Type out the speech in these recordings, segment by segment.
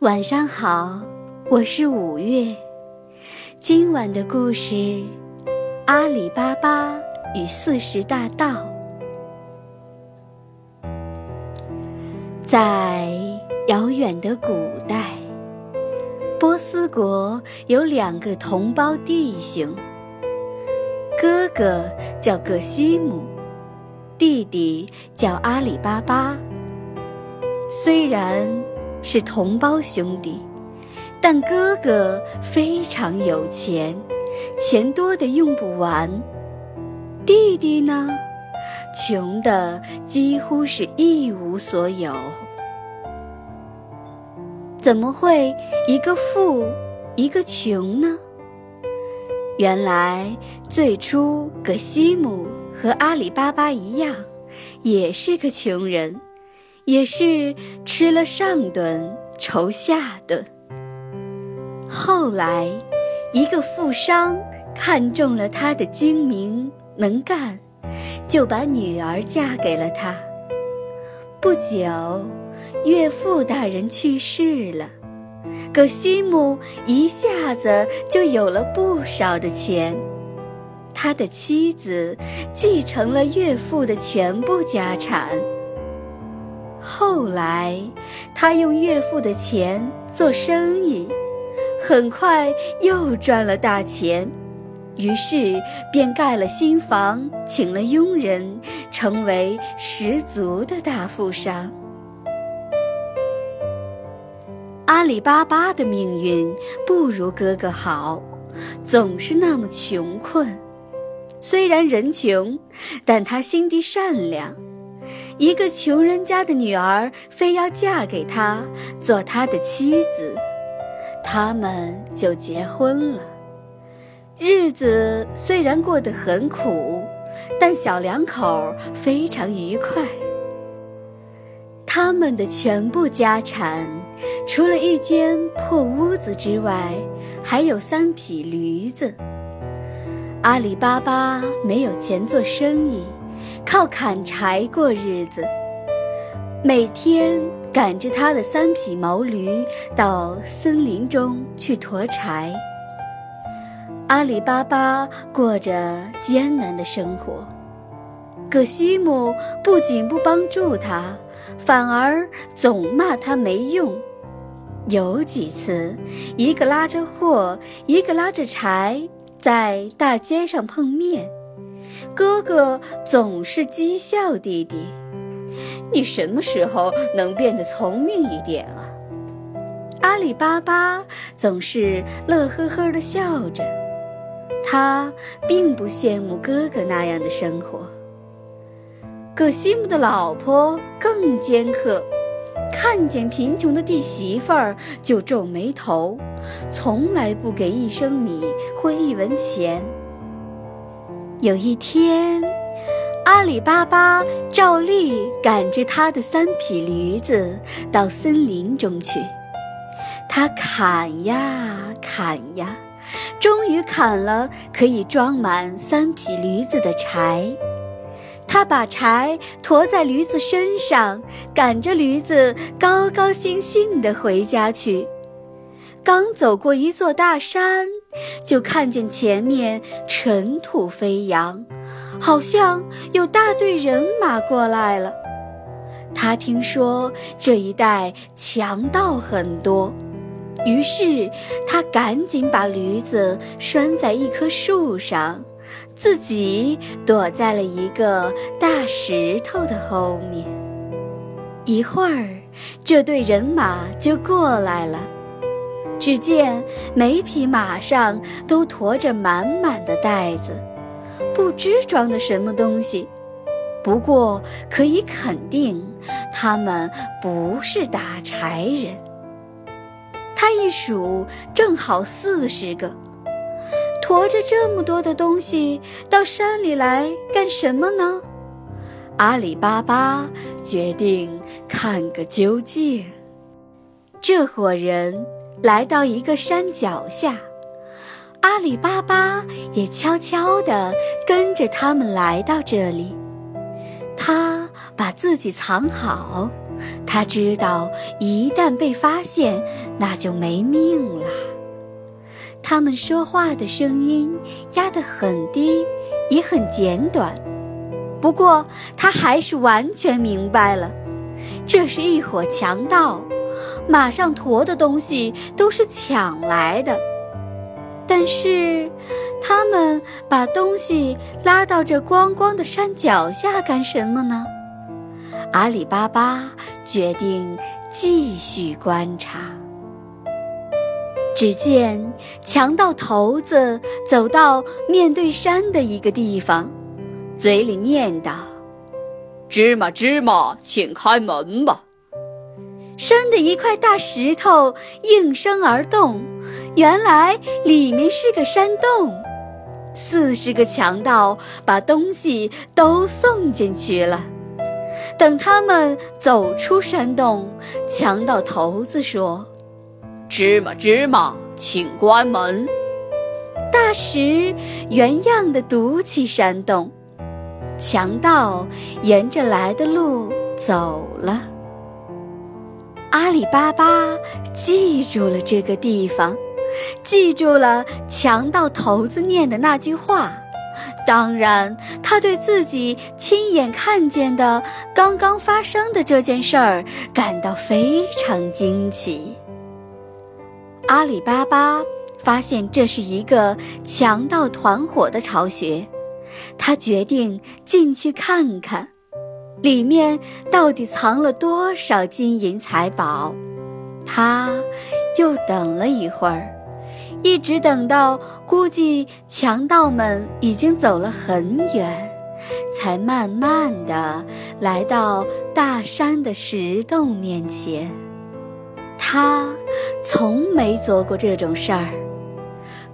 晚上好，我是五月。今晚的故事《阿里巴巴与四十大盗》。在遥远的古代，波斯国有两个同胞弟兄，哥哥叫葛西姆，弟弟叫阿里巴巴。虽然。是同胞兄弟，但哥哥非常有钱，钱多的用不完；弟弟呢，穷的几乎是一无所有。怎么会一个富，一个穷呢？原来最初葛西姆和阿里巴巴一样，也是个穷人。也是吃了上顿愁下顿。后来，一个富商看中了他的精明能干，就把女儿嫁给了他。不久，岳父大人去世了，葛西姆一下子就有了不少的钱。他的妻子继承了岳父的全部家产。后来，他用岳父的钱做生意，很快又赚了大钱，于是便盖了新房，请了佣人，成为十足的大富商。阿里巴巴的命运不如哥哥好，总是那么穷困。虽然人穷，但他心地善良。一个穷人家的女儿非要嫁给他做他的妻子，他们就结婚了。日子虽然过得很苦，但小两口非常愉快。他们的全部家产，除了一间破屋子之外，还有三匹驴子。阿里巴巴没有钱做生意。靠砍柴过日子，每天赶着他的三匹毛驴到森林中去驮柴。阿里巴巴过着艰难的生活，可西姆不仅不帮助他，反而总骂他没用。有几次，一个拉着货，一个拉着柴，在大街上碰面。哥哥总是讥笑弟弟：“你什么时候能变得聪明一点啊？”阿里巴巴总是乐呵呵地笑着，他并不羡慕哥哥那样的生活。葛西姆的老婆更尖刻，看见贫穷的弟媳妇儿就皱眉头，从来不给一升米或一文钱。有一天，阿里巴巴照例赶着他的三匹驴子到森林中去。他砍呀砍呀，终于砍了可以装满三匹驴子的柴。他把柴驮在驴子身上，赶着驴子高高兴兴地回家去。刚走过一座大山，就看见前面尘土飞扬，好像有大队人马过来了。他听说这一带强盗很多，于是他赶紧把驴子拴在一棵树上，自己躲在了一个大石头的后面。一会儿，这队人马就过来了。只见每匹马上都驮着满满的袋子，不知装的什么东西。不过可以肯定，他们不是打柴人。他一数，正好四十个。驮着这么多的东西到山里来干什么呢？阿里巴巴决定看个究竟。这伙人。来到一个山脚下，阿里巴巴也悄悄地跟着他们来到这里。他把自己藏好，他知道一旦被发现，那就没命了。他们说话的声音压得很低，也很简短。不过他还是完全明白了，这是一伙强盗，马上驮的东西都是抢来的。但是，他们把东西拉到这光光的山脚下干什么呢？阿里巴巴决定继续观察。只见强盗头子走到面对山的一个地方，嘴里念叨：“芝麻芝麻，请开门吧。”山的一块大石头应声而动，原来里面是个山洞。四十个强盗把东西都送进去了。等他们走出山洞，强盗头子说。芝麻芝麻，请关门。大石原样的堵起山洞，强盗沿着来的路走了。阿里巴巴记住了这个地方，记住了强盗头子念的那句话。当然，他对自己亲眼看见的刚刚发生的这件事儿感到非常惊奇。阿里巴巴发现这是一个强盗团伙的巢穴，他决定进去看看，里面到底藏了多少金银财宝。他又等了一会儿，一直等到估计强盗们已经走了很远，才慢慢的来到大山的石洞面前。他。从没做过这种事儿。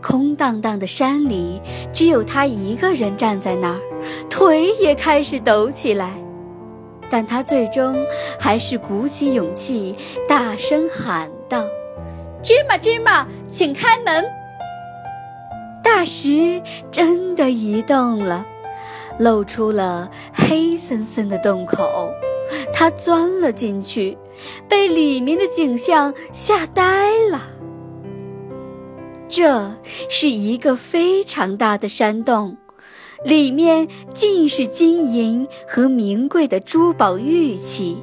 空荡荡的山里，只有他一个人站在那儿，腿也开始抖起来。但他最终还是鼓起勇气，大声喊道：“芝麻芝麻，请开门！”大石真的移动了，露出了黑森森的洞口。他钻了进去，被里面的景象吓呆了。这是一个非常大的山洞，里面尽是金银和名贵的珠宝玉器，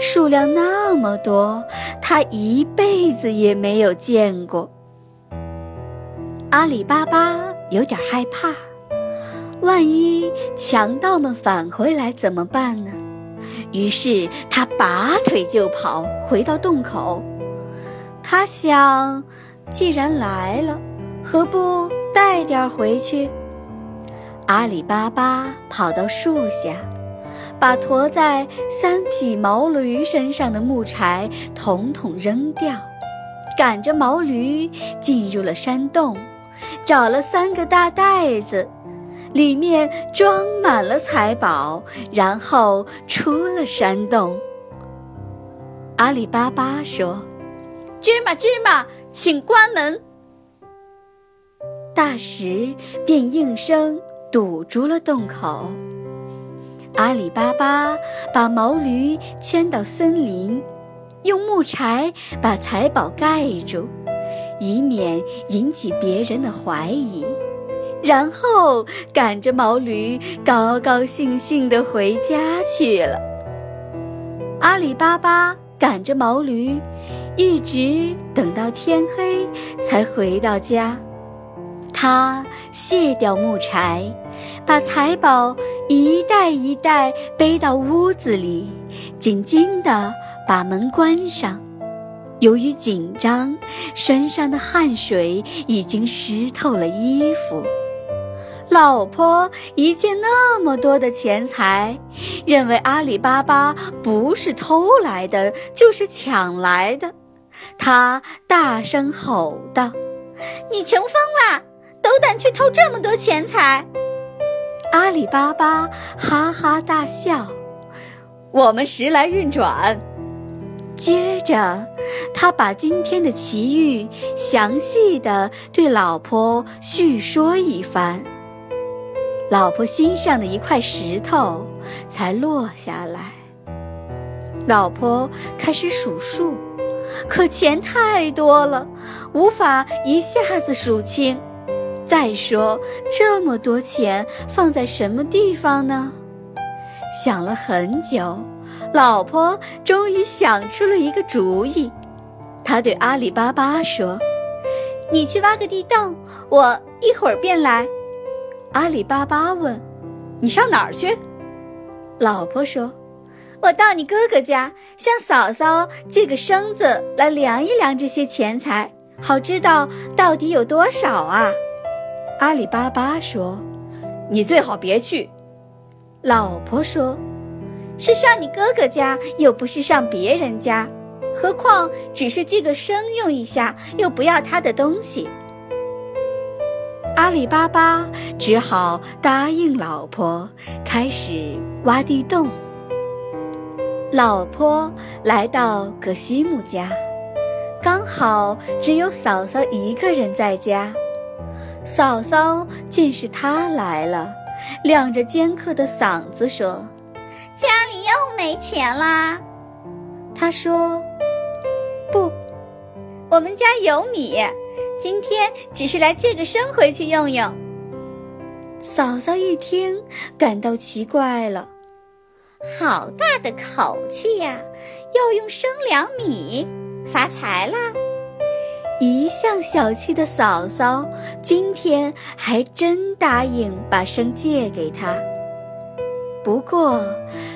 数量那么多，他一辈子也没有见过。阿里巴巴有点害怕，万一强盗们返回来怎么办呢？于是他拔腿就跑，回到洞口。他想，既然来了，何不带点回去？阿里巴巴跑到树下，把驮在三匹毛驴身上的木柴统统扔掉，赶着毛驴进入了山洞，找了三个大袋子。里面装满了财宝，然后出了山洞。阿里巴巴说：“芝麻芝麻，请关门。”大石便应声堵住了洞口。阿里巴巴把毛驴牵到森林，用木柴把财宝盖住，以免引起别人的怀疑。然后赶着毛驴高高兴兴地回家去了。阿里巴巴赶着毛驴，一直等到天黑才回到家。他卸掉木柴，把财宝一袋一袋背到屋子里，紧紧地把门关上。由于紧张，身上的汗水已经湿透了衣服。老婆一见那么多的钱财，认为阿里巴巴不是偷来的，就是抢来的。她大声吼道：“你穷疯了，斗胆去偷这么多钱财！”阿里巴巴哈哈大笑：“我们时来运转。”接着，他把今天的奇遇详细的对老婆叙说一番。老婆心上的一块石头才落下来。老婆开始数数，可钱太多了，无法一下子数清。再说，这么多钱放在什么地方呢？想了很久，老婆终于想出了一个主意。她对阿里巴巴说：“你去挖个地洞，我一会儿便来。”阿里巴巴问：“你上哪儿去？”老婆说。我到你哥哥家，向嫂嫂借个绳子来量一量这些钱财，好知道到底有多少啊！阿里巴巴说：“你最好别去。”老婆说：“是上你哥哥家，又不是上别人家，何况只是借个声用一下，又不要他的东西。”阿里巴巴只好答应老婆，开始挖地洞。老婆来到葛西姆家，刚好只有嫂嫂一个人在家。嫂嫂见是他来了，亮着尖刻的嗓子说：“家里又没钱啦。”他说：“不，我们家有米，今天只是来借个身回去用用。”嫂嫂一听，感到奇怪了。好大的口气呀！要用生粮米，发财了。一向小气的嫂嫂，今天还真答应把生借给他。不过，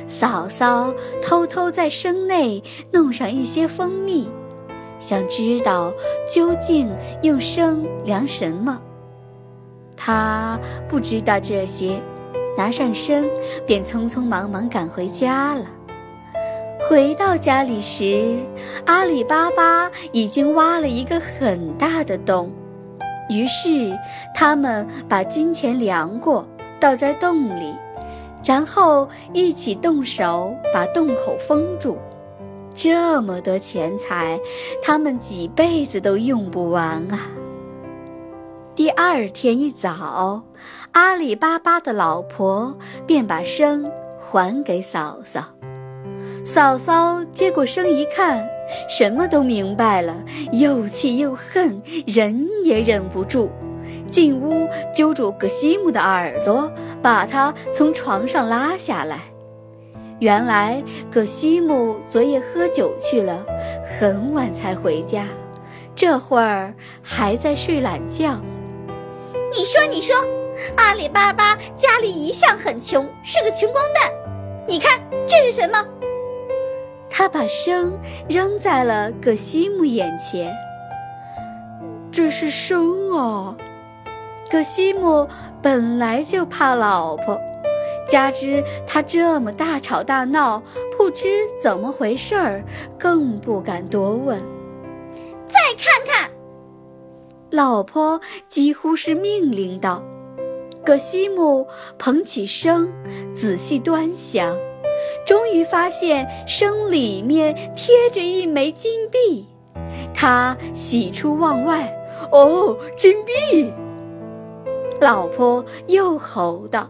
嫂嫂偷偷在生内弄上一些蜂蜜，想知道究竟用生量什么。他不知道这些。拿上绳，便匆匆忙忙赶回家了。回到家里时，阿里巴巴已经挖了一个很大的洞。于是，他们把金钱量过，倒在洞里，然后一起动手把洞口封住。这么多钱财，他们几辈子都用不完啊！第二天一早，阿里巴巴的老婆便把生还给嫂嫂。嫂嫂接过生一看，什么都明白了，又气又恨，忍也忍不住，进屋揪住葛西姆的耳朵，把他从床上拉下来。原来葛西姆昨夜喝酒去了，很晚才回家，这会儿还在睡懒觉。你说，你说，阿里巴巴家里一向很穷，是个穷光蛋。你看这是什么？他把生扔在了葛西姆眼前。这是生啊！葛西姆本来就怕老婆，加之他这么大吵大闹，不知怎么回事儿，更不敢多问。再看看。老婆几乎是命令道：“葛西姆捧起笙，仔细端详，终于发现生里面贴着一枚金币。他喜出望外：‘哦，金币！’老婆又吼道：‘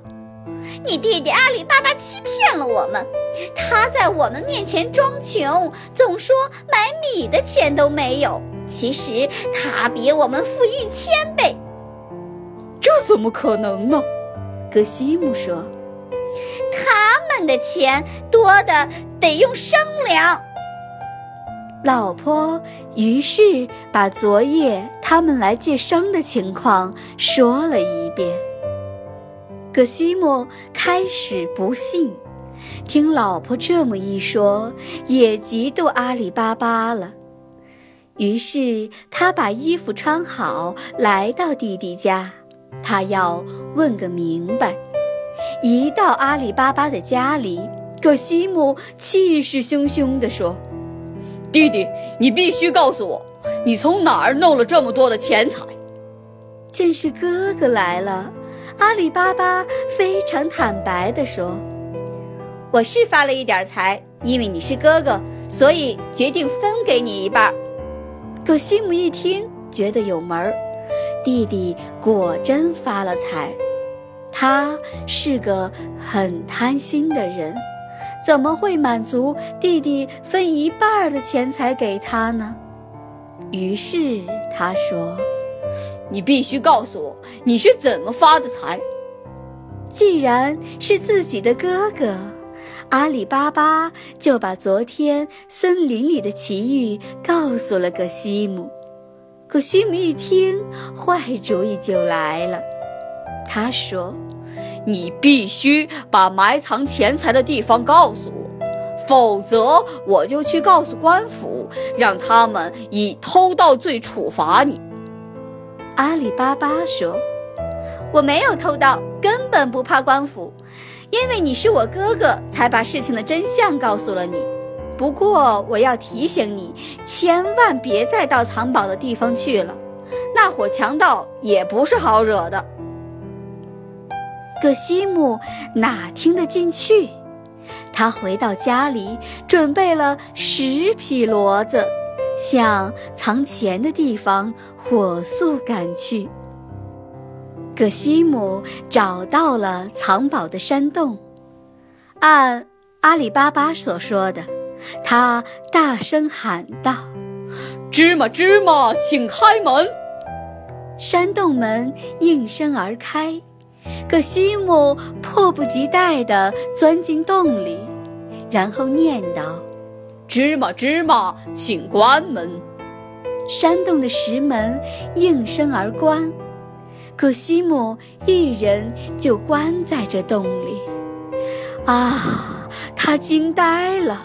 你弟弟阿里巴巴欺骗了我们！他在我们面前装穷，总说买米的钱都没有。’”其实他比我们富一千倍，这怎么可能呢？格西姆说：“他的钱多的得用生粮。”老婆于是把昨夜他们来借生的情况说了一遍。葛西莫开始不信，听老婆这么一说，也嫉妒阿里巴巴了。于是他把衣服穿好，来到弟弟家，他要问个明白。一到阿里巴巴的家里，葛西姆气势汹汹地说：“弟弟，你必须告诉我，你从哪儿弄了这么多的钱财？”见是哥哥来了，阿里巴巴非常坦白地说：“我是发了一点财，因为你是哥哥，所以决定分给你一半。”葛西姆一听，觉得有门儿，弟弟果真发了财。他是个很贪心的人，怎么会满足弟弟分一半的钱财给他呢？于是他说：“你必须告诉我你是怎么发的财。既然是自己的哥哥，阿里巴巴就把昨天森林里的奇遇告诉了葛西姆。可西姆一听，坏主意就来了。他说：“你必须把埋藏钱财的地方告诉我。”否则，我就去告诉官府，让他们以偷盗罪处罚你。阿里巴巴说：“我没有偷盗，根本不怕官府，因为你是我哥哥，才把事情的真相告诉了你。不过，我要提醒你，千万别再到藏宝的地方去了，那伙强盗也不是好惹的。”葛西姆哪听得进去？他回到家里，准备了十匹骡子，向藏钱的地方火速赶去。葛西姆找到了藏宝的山洞，按阿里巴巴所说的，他大声喊道：“芝麻芝麻，请开门！”山洞门应声而开。可西姆迫不及待地钻进洞里，然后念道：“芝麻芝麻，请关门。”山洞的石门应声而关，可西姆一人就关在这洞里。啊，他惊呆了！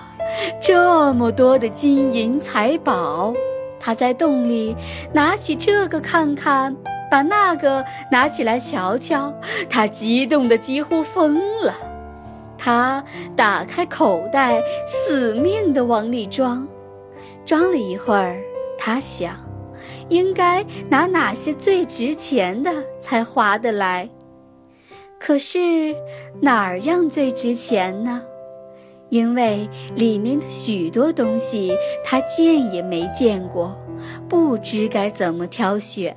这么多的金银财宝，他在洞里拿起这个看看。把那个拿起来瞧瞧，他激动得几乎疯了。他打开口袋，死命地往里装。装了一会儿，他想，应该拿哪些最值钱的才划得来。可是哪儿样最值钱呢？因为里面的许多东西他见也没见过，不知该怎么挑选。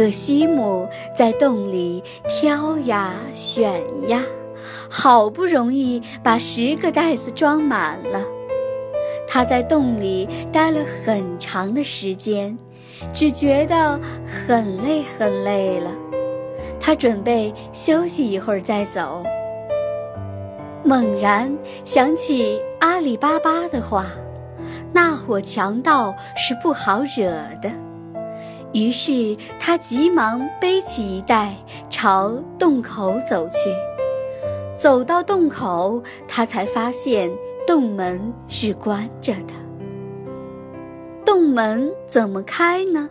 葛西姆在洞里挑呀选呀，好不容易把十个袋子装满了。他在洞里待了很长的时间，只觉得很累很累了。他准备休息一会儿再走，猛然想起阿里巴巴的话：“那伙强盗是不好惹的。”于是他急忙背起一袋，朝洞口走去。走到洞口，他才发现洞门是关着的。洞门怎么开呢？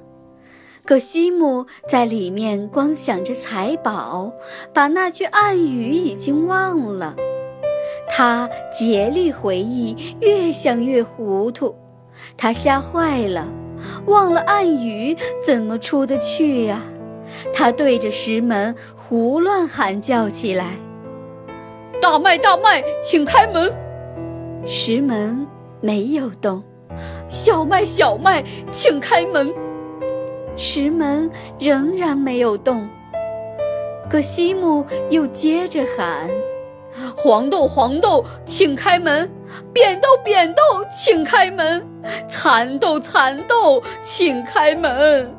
可西姆在里面光想着财宝，把那句暗语已经忘了。他竭力回忆，越想越糊涂，他吓坏了。忘了暗语怎么出得去呀？他对着石门胡乱喊叫起来：“大麦，大麦，请开门！”石门没有动。小麦，小麦，请开门！石门仍然没有动。可西姆又接着喊。黄豆，黄豆，请开门；扁豆，扁豆，请开门；蚕豆，蚕豆，请开门。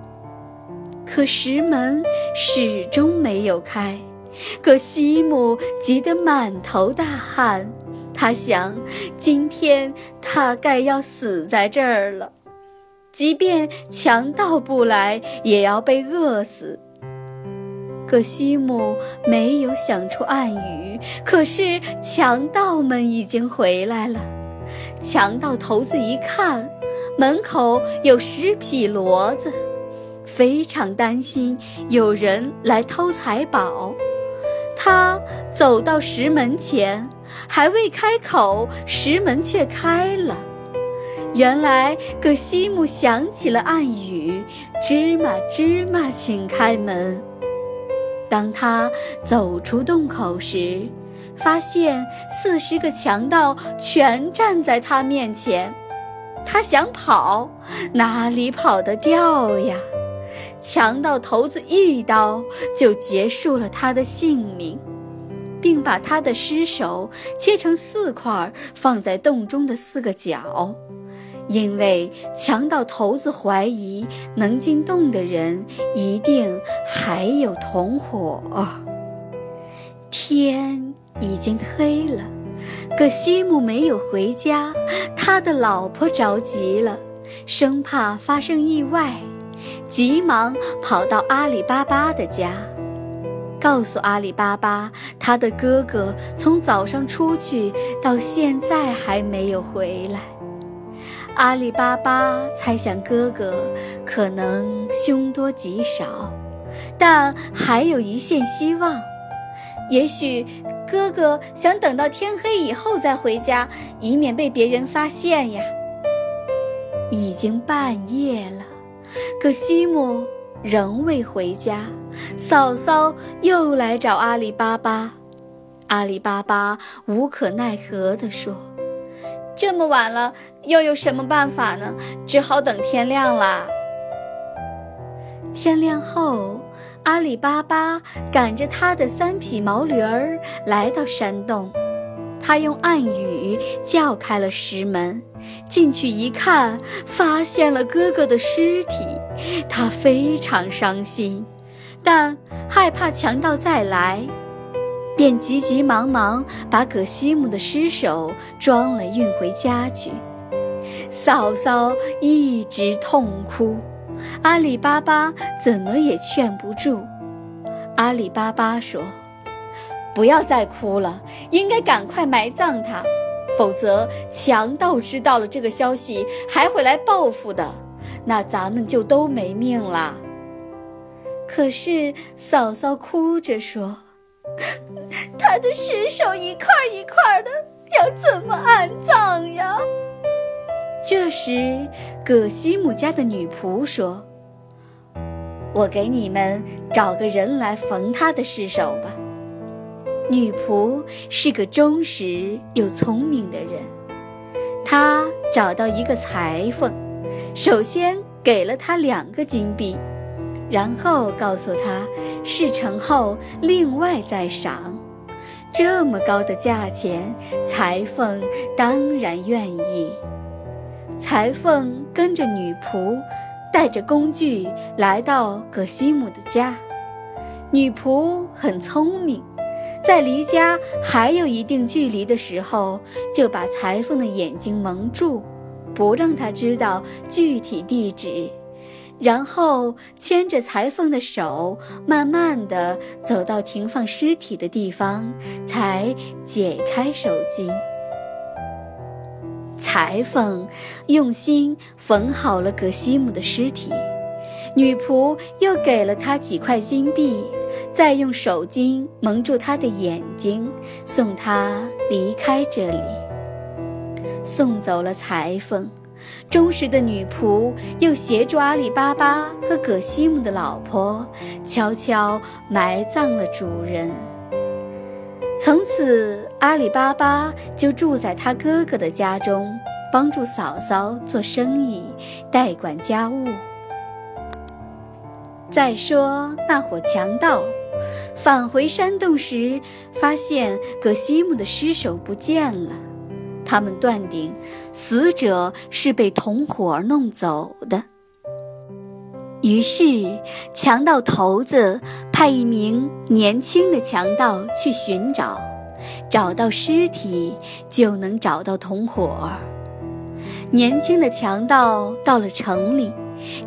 可石门始终没有开，可西姆急得满头大汗。他想，今天他该要死在这儿了，即便强盗不来，也要被饿死。葛西姆没有想出暗语，可是强盗们已经回来了。强盗头子一看，门口有十匹骡子，非常担心有人来偷财宝。他走到石门前，还未开口，石门却开了。原来葛西姆想起了暗语：“芝麻，芝麻，请开门。”当他走出洞口时，发现四十个强盗全站在他面前。他想跑，哪里跑得掉呀？强盗头子一刀就结束了他的性命。并把他的尸首切成四块，放在洞中的四个角。因为强盗头子怀疑能进洞的人一定还有同伙。天已经黑了，可西姆没有回家，他的老婆着急了，生怕发生意外，急忙跑到阿里巴巴的家，告诉阿里巴巴他的哥哥从早上出去到现在还没有回来。阿里巴巴猜想哥哥可能凶多吉少，但还有一线希望，也许哥哥想等到天黑以后再回家，以免被别人发现呀。已经半夜了，可西姆仍未回家，嫂嫂又来找阿里巴巴，阿里巴巴无可奈何地说。这么晚了，又有什么办法呢？只好等天亮啦。天亮后，阿里巴巴赶着他的三匹毛驴儿来到山洞，他用暗语叫开了石门，进去一看，发现了哥哥的尸体，他非常伤心，但害怕强盗再来。便急急忙忙把葛西姆的尸首装了运回家去。嫂嫂一直痛哭，阿里巴巴怎么也劝不住。阿里巴巴说：“不要再哭了，应该赶快埋葬他，否则强盗知道了这个消息还会来报复的，那咱们就都没命了。”可是嫂嫂哭着说。他的尸首一块一块的，要怎么安葬呀？这时，葛西姆家的女仆说：“我给你们找个人来缝他的尸首吧。”女仆是个忠实又聪明的人，她找到一个裁缝，首先给了他两个金币。然后告诉他，事成后另外再赏。这么高的价钱，裁缝当然愿意。裁缝跟着女仆，带着工具来到葛西姆的家。女仆很聪明，在离家还有一定距离的时候，就把裁缝的眼睛蒙住，不让他知道具体地址。然后牵着裁缝的手，慢慢地走到停放尸体的地方，才解开手巾。裁缝用心缝好了葛西姆的尸体，女仆又给了他几块金币，再用手巾蒙住他的眼睛，送他离开这里。送走了裁缝。忠实的女仆又协助阿里巴巴和葛西姆的老婆，悄悄埋葬了主人。从此，阿里巴巴就住在他哥哥的家中，帮助嫂嫂做生意，代管家务。再说那伙强盗，返回山洞时，发现葛西姆的尸首不见了。他们断定，死者是被同伙弄走的。于是，强盗头子派一名年轻的强盗去寻找，找到尸体就能找到同伙。年轻的强盗到了城里，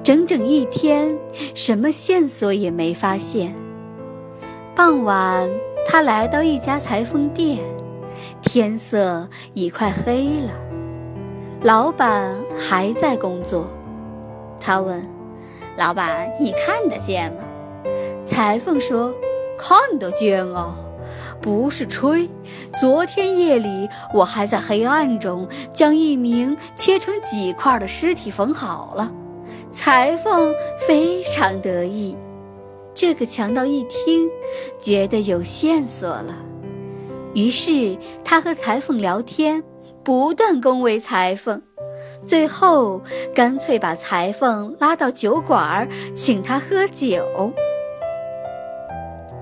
整整一天，什么线索也没发现。傍晚，他来到一家裁缝店。天色已快黑了，老板还在工作。他问：“老板，你看得见吗？”裁缝说：“看得见啊，不是吹。昨天夜里，我还在黑暗中将一名切成几块的尸体缝好了。”裁缝非常得意。这个强盗一听，觉得有线索了。于是他和裁缝聊天，不断恭维裁缝，最后干脆把裁缝拉到酒馆，请他喝酒。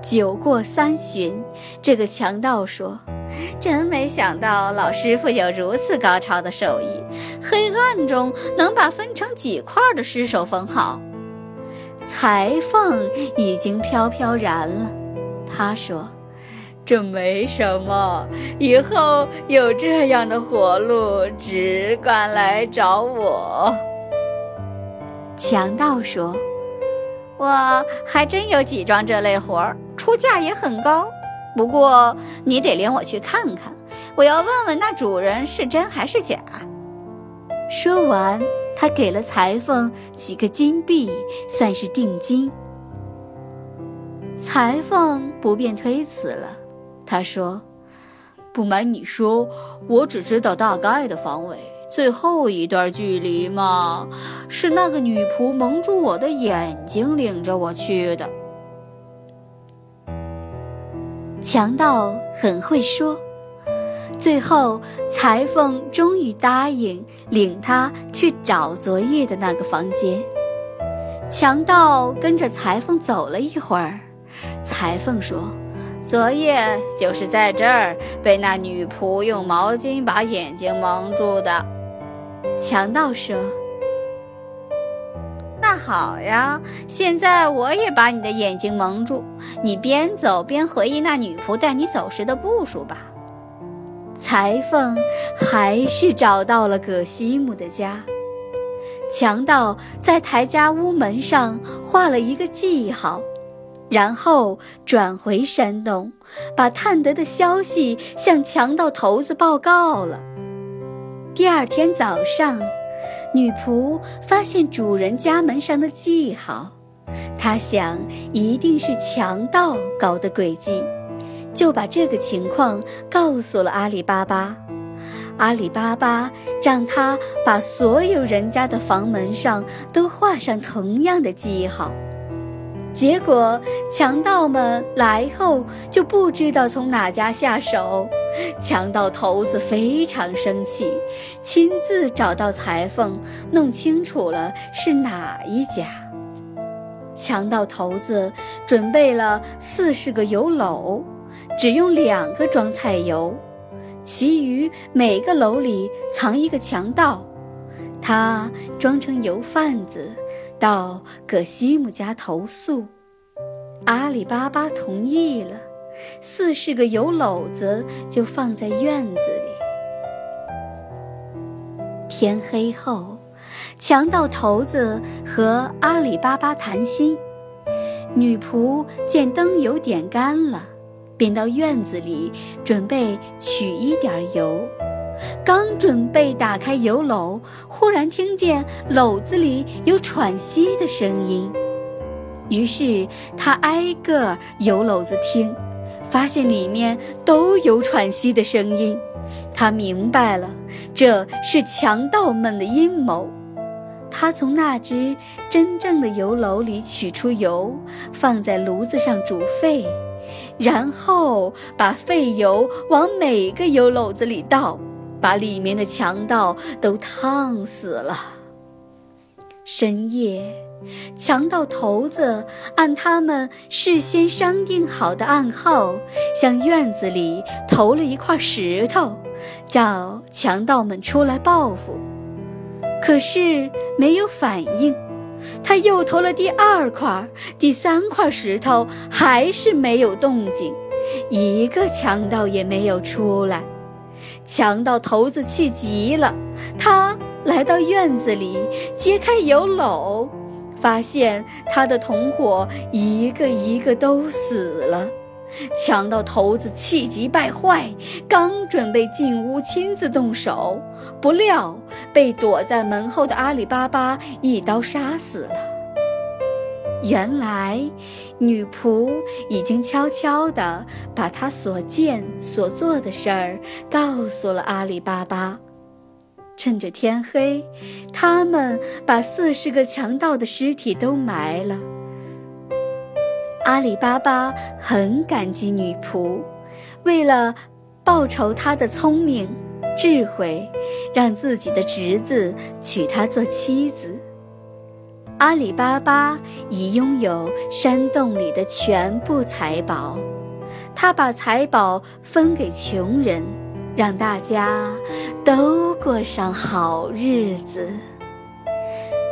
酒过三巡，这个强盗说：“真没想到老师傅有如此高超的手艺，黑暗中能把分成几块的尸首缝好。”裁缝已经飘飘然了，他说：“这没什么，以后有这样的活路，只管来找我。”强盗说：“我还真有几桩这类活儿。”出价也很高，不过你得领我去看看。我要问问那主人是真还是假。说完，他给了裁缝几个金币，算是定金。裁缝不便推辞了，他说：“不瞒你说，我只知道大概的方位，最后一段距离嘛，是那个女仆蒙住我的眼睛，领着我去的。”强盗很会说，最后裁缝终于答应领他去找昨夜的那个房间。强盗跟着裁缝走了一会儿，裁缝说：“昨夜就是在这儿被那女仆用毛巾把眼睛蒙住的。”强盗说。那好呀，现在我也把你的眼睛蒙住，你边走边回忆那女仆带你走时的步数吧。裁缝还是找到了葛西姆的家。强盗在台家屋门上画了一个记号，然后转回山洞，把探得的消息向强盗头子报告了。第二天早上。女仆发现主人家门上的记号，她想一定是强盗搞的诡计，就把这个情况告诉了阿里巴巴。阿里巴巴让他把所有人家的房门上都画上同样的记号。结果强盗们来后就不知道从哪家下手，强盗头子非常生气，亲自找到裁缝，弄清楚了是哪一家。强盗头子准备了四十个油篓，只用两个装菜油，其余每个篓里藏一个强盗，他装成油贩子。到葛西姆家投诉，阿里巴巴同意了，四十个油篓子就放在院子里。天黑后，强盗头子和阿里巴巴谈心，女仆见灯油点干了，便到院子里准备取一点油。刚准备打开油篓，忽然听见篓子里有喘息的声音。于是他挨个油篓子听，发现里面都有喘息的声音。他明白了，这是强盗们的阴谋。他从那只真正的油篓里取出油，放在炉子上煮沸，然后把废油往每个油篓子里倒。把里面的强盗都烫死了。深夜，强盗头子按他们事先商定好的暗号，向院子里投了一块石头，叫强盗们出来报复。可是没有反应。他又投了第二块、第三块石头，还是没有动静，一个强盗也没有出来。强盗头子气急了，他来到院子里，揭开油篓，发现他的同伙一个一个都死了。强盗头子气急败坏，刚准备进屋亲自动手，不料被躲在门后的阿里巴巴一刀杀死了。原来，女仆已经悄悄地把她所见所做的事儿告诉了阿里巴巴。趁着天黑，他们把四十个强盗的尸体都埋了。阿里巴巴很感激女仆，为了报酬她的聪明智慧，让自己的侄子娶她做妻子。阿里巴巴已拥有山洞里的全部财宝，他把财宝分给穷人，让大家都过上好日子。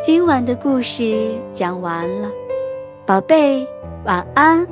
今晚的故事讲完了，宝贝，晚安。